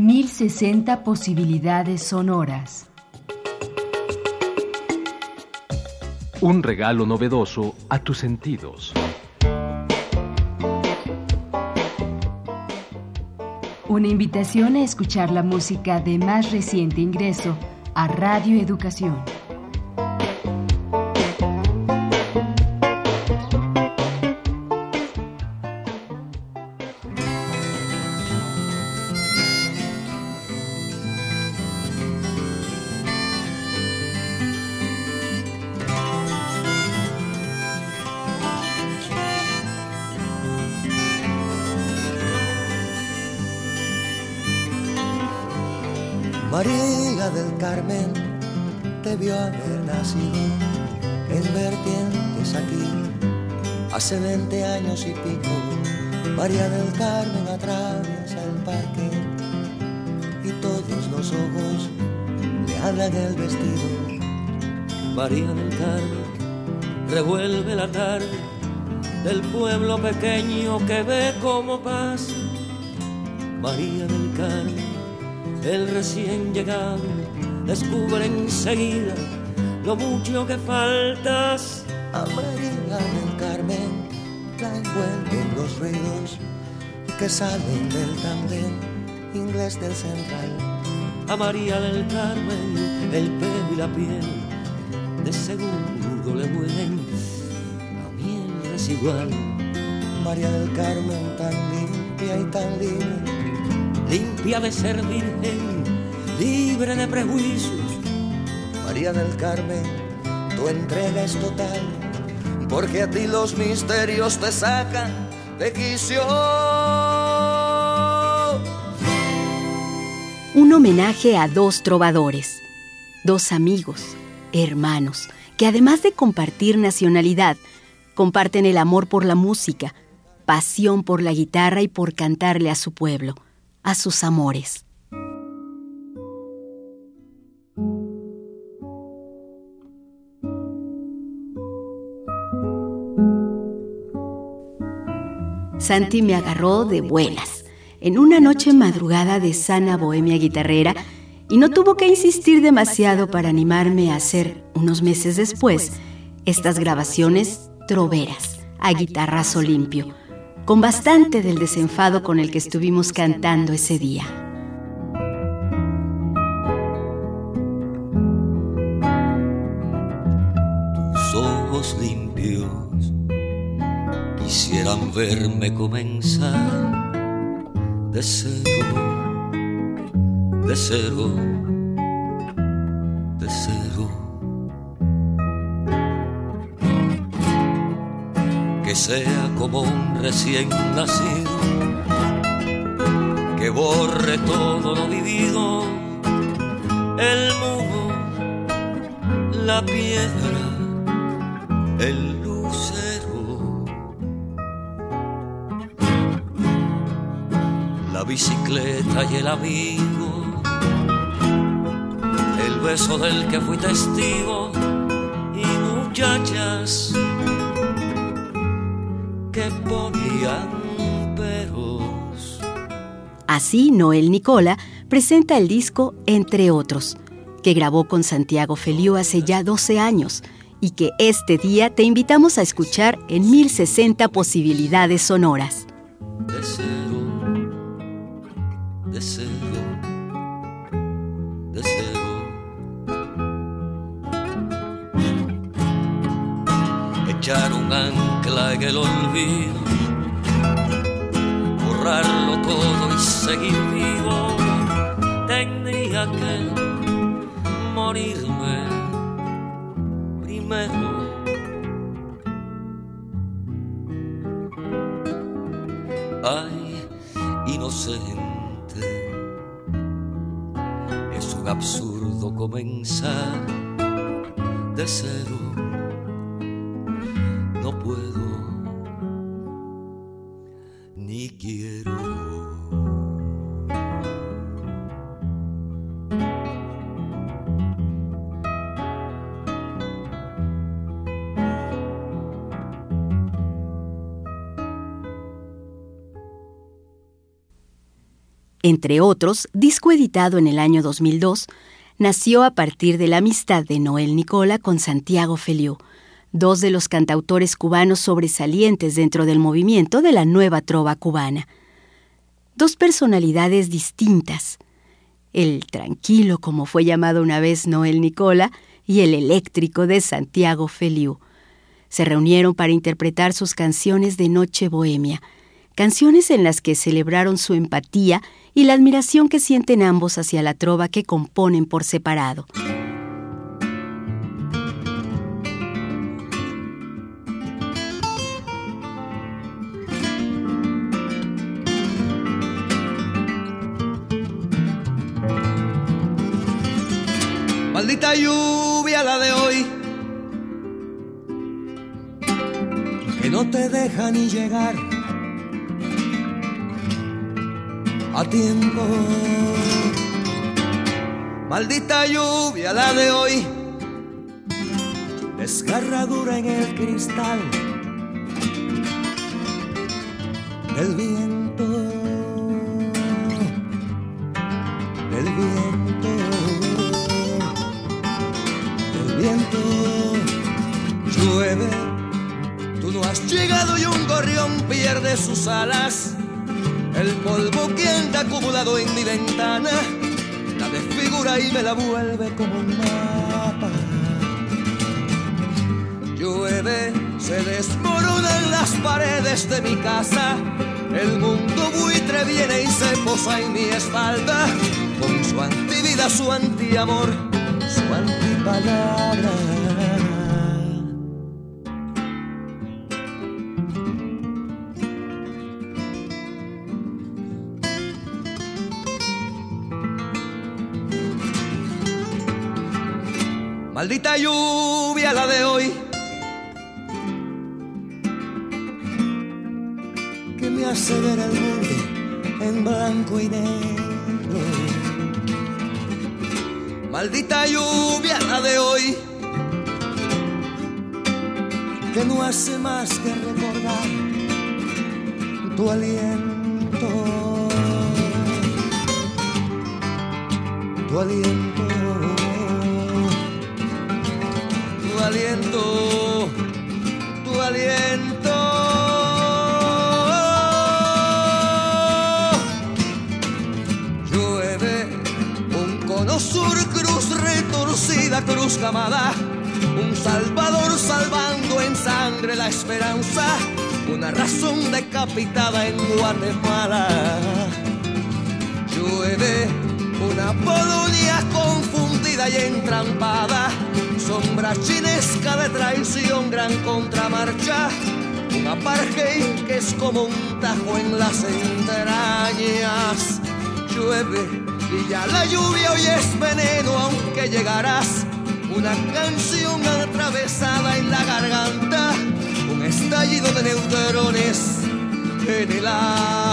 1060 posibilidades sonoras. Un regalo novedoso a tus sentidos. Una invitación a escuchar la música de más reciente ingreso a Radio Educación. Carmen debió haber nacido en vertientes aquí hace 20 años y pico. María del Carmen atraviesa el parque y todos los ojos le hablan el vestido. María del Carmen revuelve la tarde del pueblo pequeño que ve como pasa. María del Carmen el recién llegado descubre enseguida lo mucho que faltas. A María del Carmen la envuelven los ruidos que salen del tandem inglés del central. A María del Carmen el pelo y la piel de seguro le huelen a miel desigual. María del Carmen tan limpia y tan libre limpia de ser virgen, libre de prejuicios. María del Carmen, tu entrega es total, porque a ti los misterios te sacan de quicio. Un homenaje a dos trovadores, dos amigos, hermanos, que además de compartir nacionalidad, comparten el amor por la música, pasión por la guitarra y por cantarle a su pueblo a sus amores. Santi me agarró de buenas, en una noche madrugada de sana bohemia guitarrera, y no tuvo que insistir demasiado para animarme a hacer, unos meses después, estas grabaciones troveras, a guitarrazo limpio, con bastante del desenfado con el que estuvimos cantando ese día. Quisieran verme comenzar de cero, de cero, de cero. Que sea como un recién nacido, que borre todo lo vivido, el muro, la piedra, el bicicleta y el amigo, el beso del que fui testigo y muchachas Así, Noel Nicola presenta el disco Entre otros, que grabó con Santiago Feliu hace ya 12 años y que este día te invitamos a escuchar en 1060 posibilidades sonoras. Echar un ancla en el olvido, borrarlo todo y seguir vivo, tendría que morirme primero. Ay, inocente, absurdo comenzar de cero. No puedo entre otros, disco editado en el año 2002, nació a partir de la amistad de Noel Nicola con Santiago Feliu, dos de los cantautores cubanos sobresalientes dentro del movimiento de la nueva trova cubana. Dos personalidades distintas, el tranquilo, como fue llamado una vez Noel Nicola, y el eléctrico de Santiago Feliu. Se reunieron para interpretar sus canciones de Noche Bohemia, canciones en las que celebraron su empatía y la admiración que sienten ambos hacia la trova que componen por separado. Maldita lluvia la de hoy, que no te deja ni llegar a tiempo. Maldita lluvia la de hoy, desgarradura en el cristal del viento, del viento, del viento. Llueve, tú no has llegado y un gorrión pierde sus alas el polvo que anda acumulado en mi ventana la desfigura y me la vuelve como un mapa. Llueve, se desmoronan las paredes de mi casa. El mundo buitre viene y se posa en mi espalda con su antivida, su antiamor, su antipalabra. Maldita lluvia la de hoy. Que me hace ver el mundo en blanco y negro. Maldita lluvia la de hoy. Que no hace más que recordar tu aliento. Tu aliento. Aliento, tu aliento. Llueve un cono sur, cruz retorcida, cruz camada, un salvador salvando en sangre la esperanza, una razón decapitada en Guatemala. Llueve una Polonia confundida y entrampada sombra chinesca de traición, gran contramarcha, un apartheid que es como un tajo en las entrañas. Llueve y ya la lluvia hoy es veneno, aunque llegarás. Una canción atravesada en la garganta, un estallido de neutrones en el alma.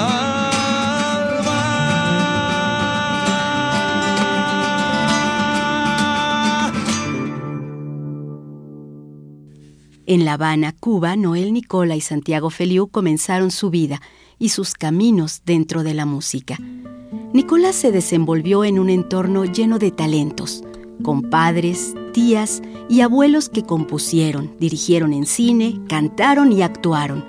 En La Habana, Cuba, Noel Nicola y Santiago Feliu comenzaron su vida y sus caminos dentro de la música. Nicola se desenvolvió en un entorno lleno de talentos, con padres, tías y abuelos que compusieron, dirigieron en cine, cantaron y actuaron.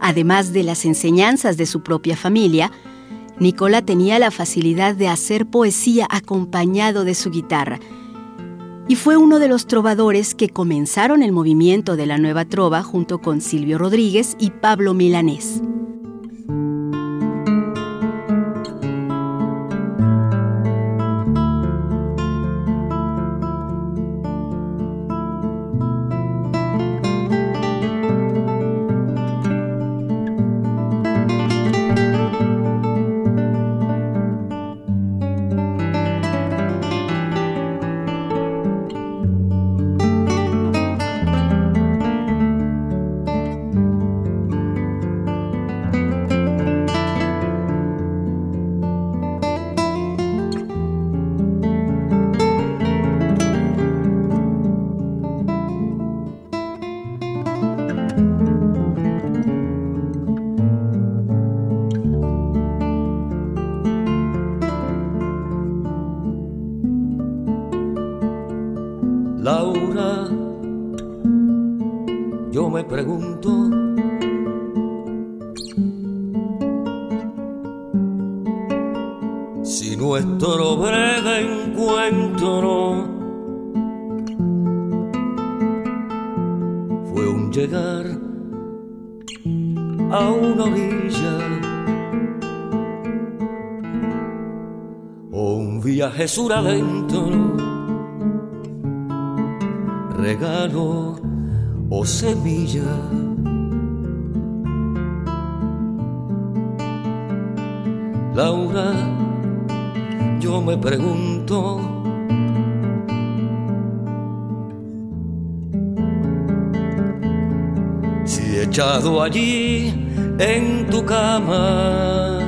Además de las enseñanzas de su propia familia, Nicola tenía la facilidad de hacer poesía acompañado de su guitarra y fue uno de los trovadores que comenzaron el movimiento de la nueva trova junto con Silvio Rodríguez y Pablo Milanés. Nuestro breve encuentro fue un llegar a una orilla o un viaje sur adentro, regalo o semilla. Laura, yo me pregunto, si echado allí en tu cama,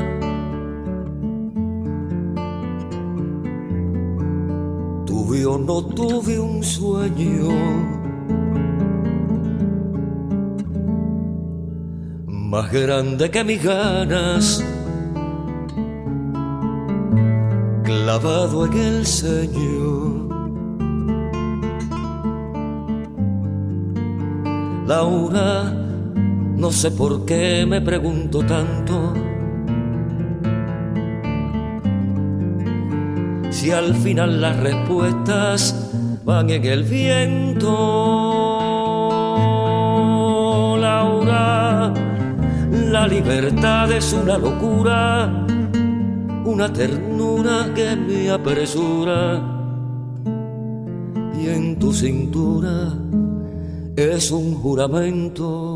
tuve o no tuve un sueño. Más grande que mis ganas clavado en el Señor. Laura, no sé por qué me pregunto tanto. Si al final las respuestas van en el viento. Laura, la libertad es una locura una ternura que me apresura. Y en tu cintura es un juramento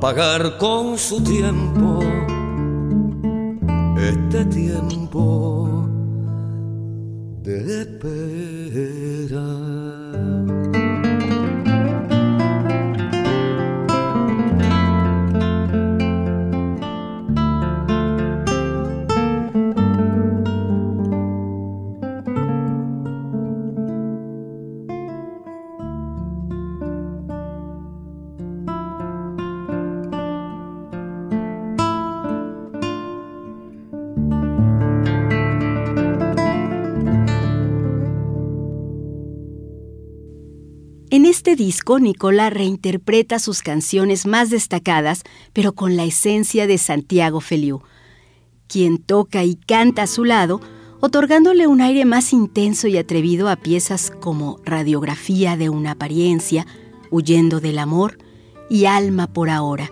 pagar con su tiempo este tiempo de espera. Disco, Nicola reinterpreta sus canciones más destacadas, pero con la esencia de Santiago Feliu, quien toca y canta a su lado, otorgándole un aire más intenso y atrevido a piezas como Radiografía de una apariencia, Huyendo del amor y Alma por ahora.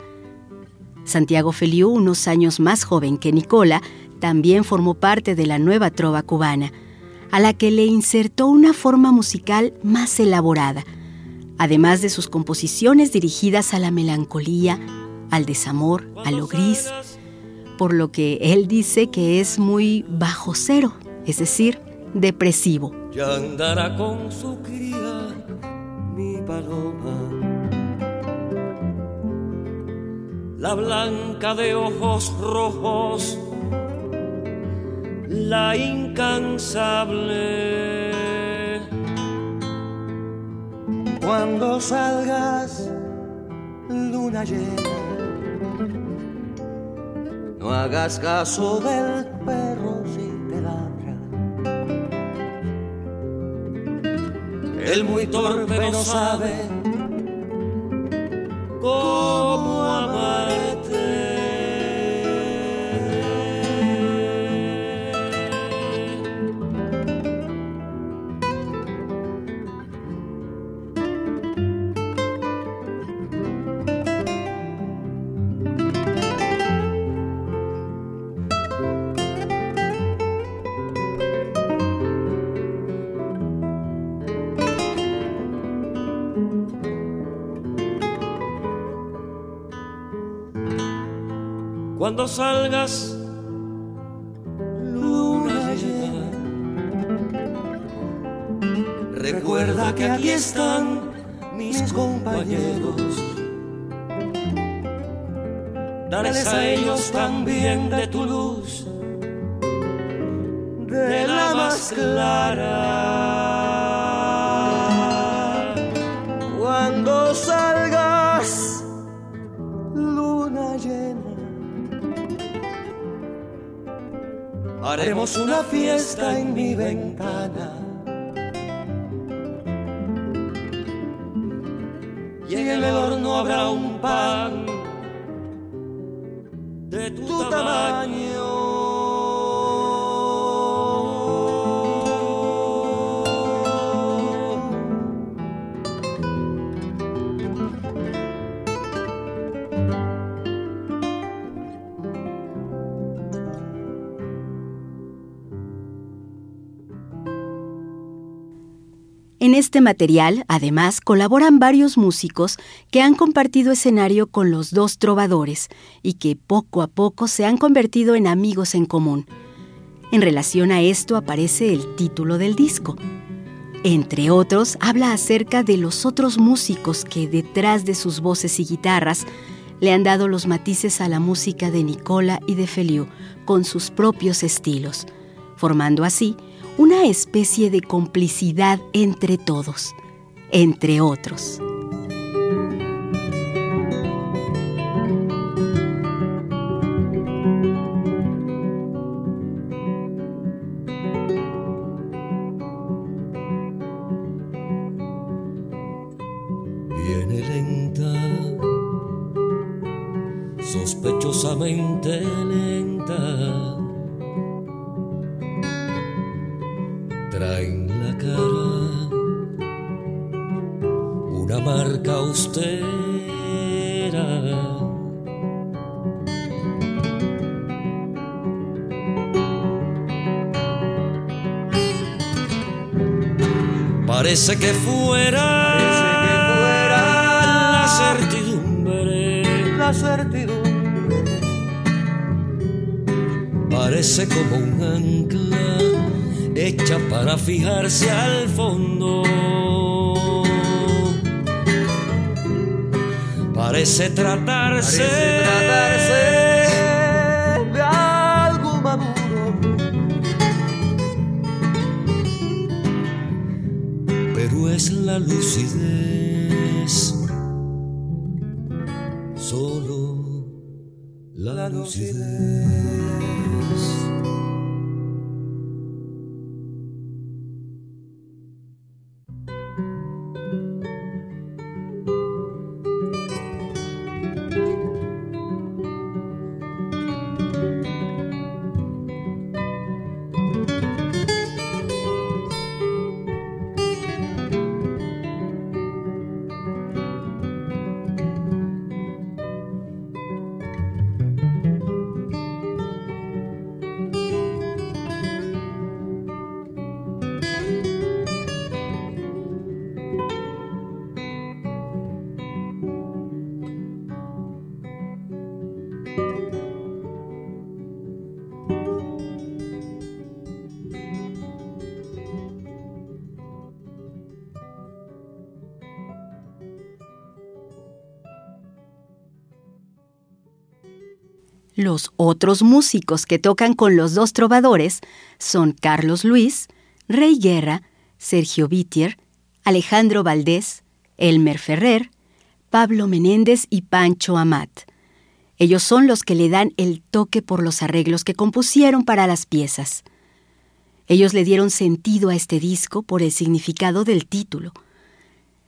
Santiago Feliu, unos años más joven que Nicola, también formó parte de la nueva trova cubana, a la que le insertó una forma musical más elaborada, además de sus composiciones dirigidas a la melancolía, al desamor, a lo gris, por lo que él dice que es muy bajo cero, es decir, depresivo. Ya andará con su cría mi paloma, la blanca de ojos rojos, la incansable cuando salgas, luna llena, no hagas caso del perro si te ladra. El muy torpe no sabe cuando salgas, luna llena. Recuerda que aquí están mis compañeros. Dales a ellos también de tu luz, de la más clara. Haremos una fiesta en mi ventana. Este material, además, colaboran varios músicos que han compartido escenario con los dos trovadores y que poco a poco se han convertido en amigos en común. En relación a esto aparece el título del disco. Entre otros, habla acerca de los otros músicos que detrás de sus voces y guitarras le han dado los matices a la música de Nicola y de Feliu con sus propios estilos, formando así una especie de complicidad entre todos, entre otros. Parece que fuera, la certidumbre, la certidumbre. Parece como un ancla hecha para fijarse al fondo. Parece tratarse, de pero es la lucidez, solo la lucidez. Los otros músicos que tocan con los dos trovadores son Carlos Luis, Rey Guerra, Sergio Vitier, Alejandro Valdés, Elmer Ferrer, Pablo Menéndez y Pancho Amat. Ellos son los que le dan el toque por los arreglos que compusieron para las piezas. Ellos le dieron sentido a este disco por el significado del título.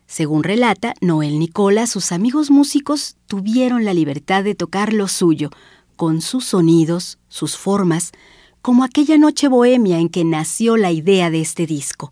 Según relata Noel Nicola, sus amigos músicos tuvieron la libertad de tocar lo suyo, con sus sonidos, sus formas, como aquella noche bohemia en que nació la idea de este disco.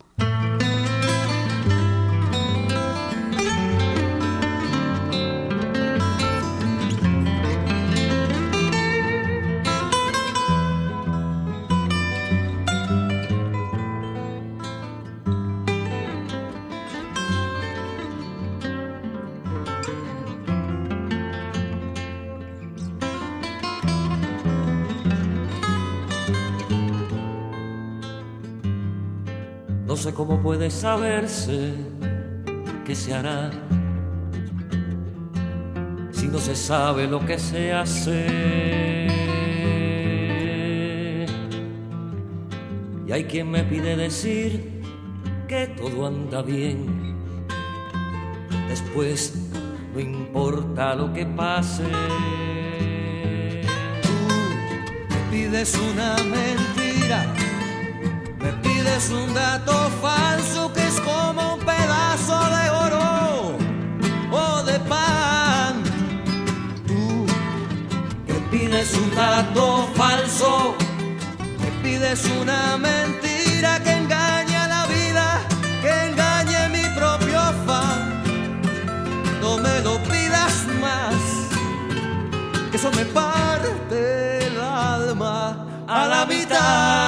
Sé cómo puede saberse qué se hará si no se sabe lo que se hace. Y hay quien me pide decir que todo anda bien. Después no importa lo que pase. Tú pides una mentira, me pides un dato falso que es como un pedazo de oro o de pan. Tú me pides un dato falso, me pides una mentira que engaña la vida, que engañe mi propio afán. No me lo pidas más, que eso me parte el alma a la mitad.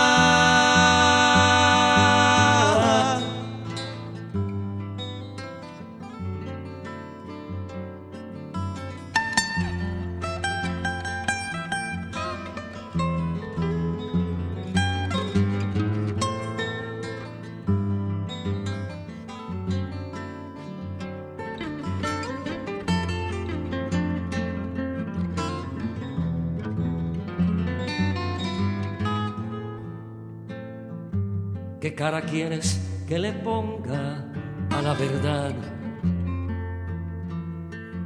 Cara quieres que le ponga a la verdad?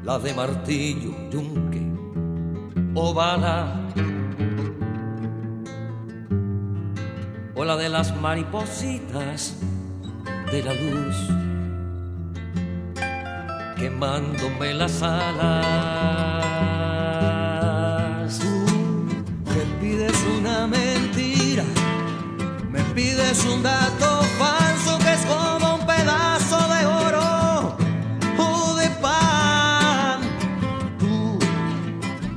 La de martillo, yunque o bala. O la de las maripositas de la luz quemándome las alas. Un dato falso que es como un pedazo de oro o de pan. Tú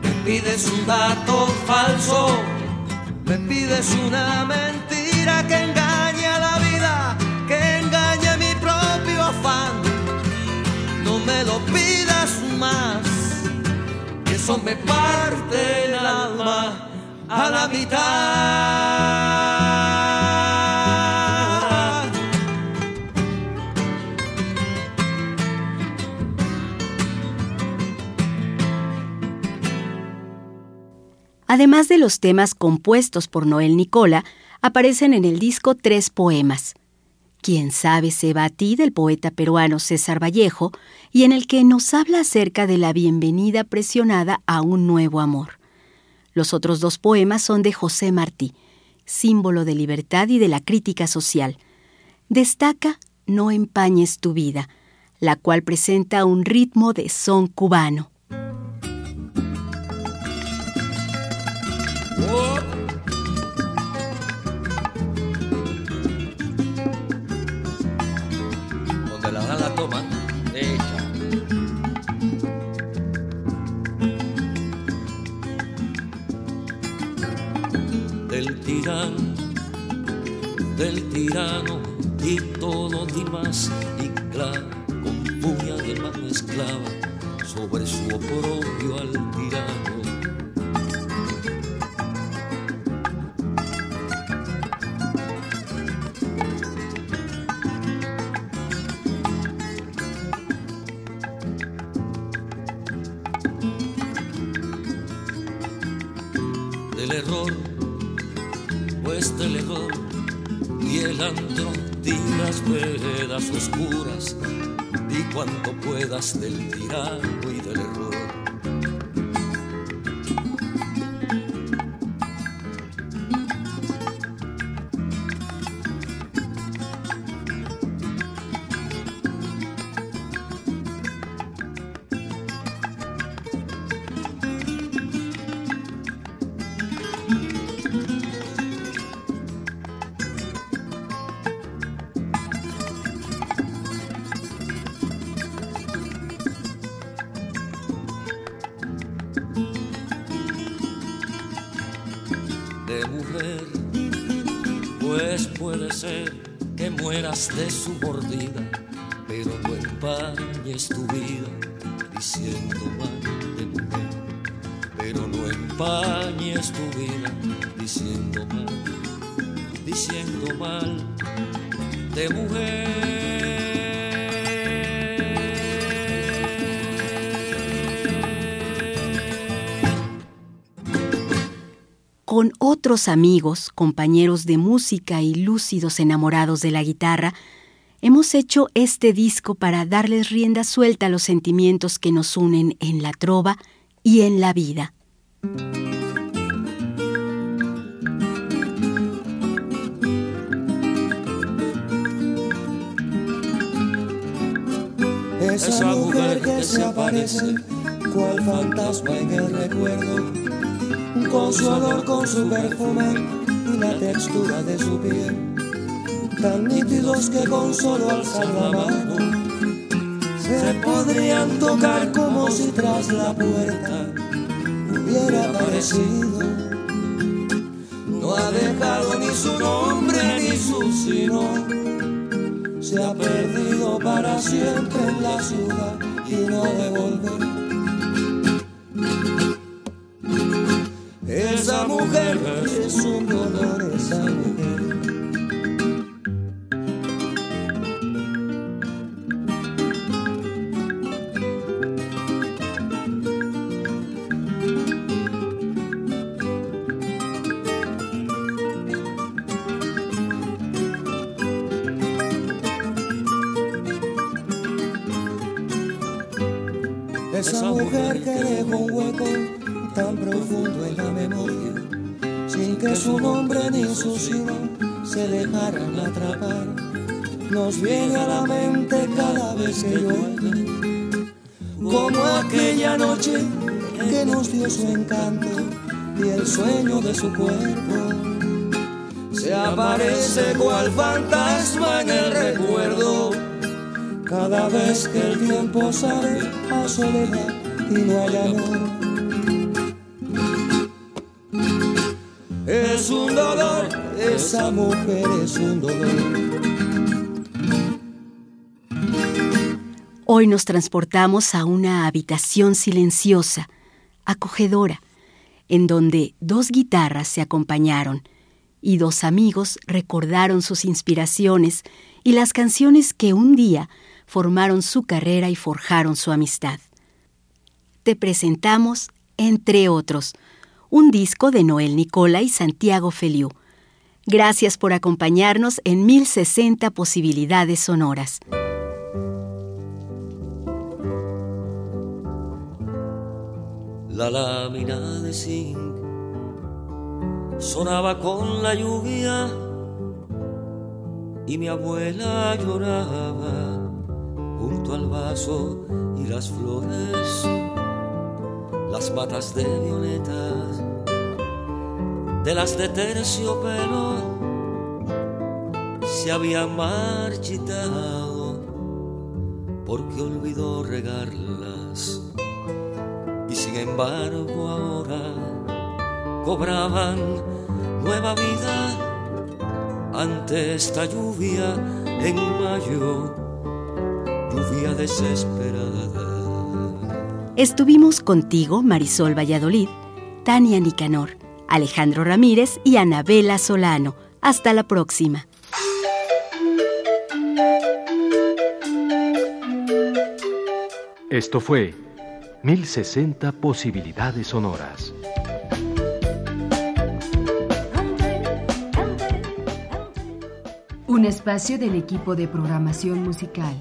me pides un dato falso, me pides una mentira que engañe a la vida, que engañe mi propio afán. No me lo pidas más, que eso me parte el alma a la mitad. Además de los temas compuestos por Noel Nicola, aparecen en el disco tres poemas. Quién sabe se va a ti del poeta peruano César Vallejo y en el que nos habla acerca de la bienvenida presionada a un nuevo amor. Los otros dos poemas son de José Martí, símbolo de libertad y de la crítica social. Destaca No empañes tu vida, la cual presenta un ritmo de son cubano. Del tirano y todo demás y claro, con puña de mano esclava sobre su oprobio al tirano. del error, las veredas oscuras, di cuanto puedas del tirano y del error. Mujer, pues puede ser que mueras de su mordida, pero no empañes tu vida diciendo mal de mujer, pero no empañes tu vida diciendo mal, diciendo mal de mujer. Con otros amigos, compañeros de música y lúcidos enamorados de la guitarra, hemos hecho este disco para darles rienda suelta a los sentimientos que nos unen en la trova y en la vida. Esa mujer que se aparece cual fantasma en el recuerdo, con su con su perfume y la textura de su piel, tan nítidos que con solo alzar la mano se podrían tocar como si tras la puerta hubiera aparecido. No ha dejado ni su nombre ni su sino se ha perdido para siempre en la ciudad y no ha es un dolor, esa mujer. Esa mujer que dejó un hueco tan profundo en la memoria, sin que su nombre ni su signo se dejaran atrapar, nos viene a la mente cada vez que llueve, como aquella noche que nos dio su encanto y el sueño de su cuerpo. Se aparece cual fantasma en el recuerdo cada vez que el tiempo sale a soledad y no hay amor. Esa mujer es un dolor. Hoy nos transportamos a una habitación silenciosa, acogedora, en donde dos guitarras se acompañaron y dos amigos recordaron sus inspiraciones y las canciones que un día formaron su carrera y forjaron su amistad. Te presentamos, entre otros, un disco de Noel Nicola y Santiago Feliu. Gracias por acompañarnos en 1060 posibilidades sonoras. La lámina de zinc sonaba con la lluvia y mi abuela lloraba junto al vaso y las flores, las matas de violetas, de las de terciopelo, se había marchitado porque olvidó regarlas. Y sin embargo ahora cobraban nueva vida ante esta lluvia en mayo desesperada. Estuvimos contigo, Marisol Valladolid, Tania Nicanor, Alejandro Ramírez y Anabela Solano. Hasta la próxima. Esto fue 1060 posibilidades sonoras. Un espacio del equipo de programación musical.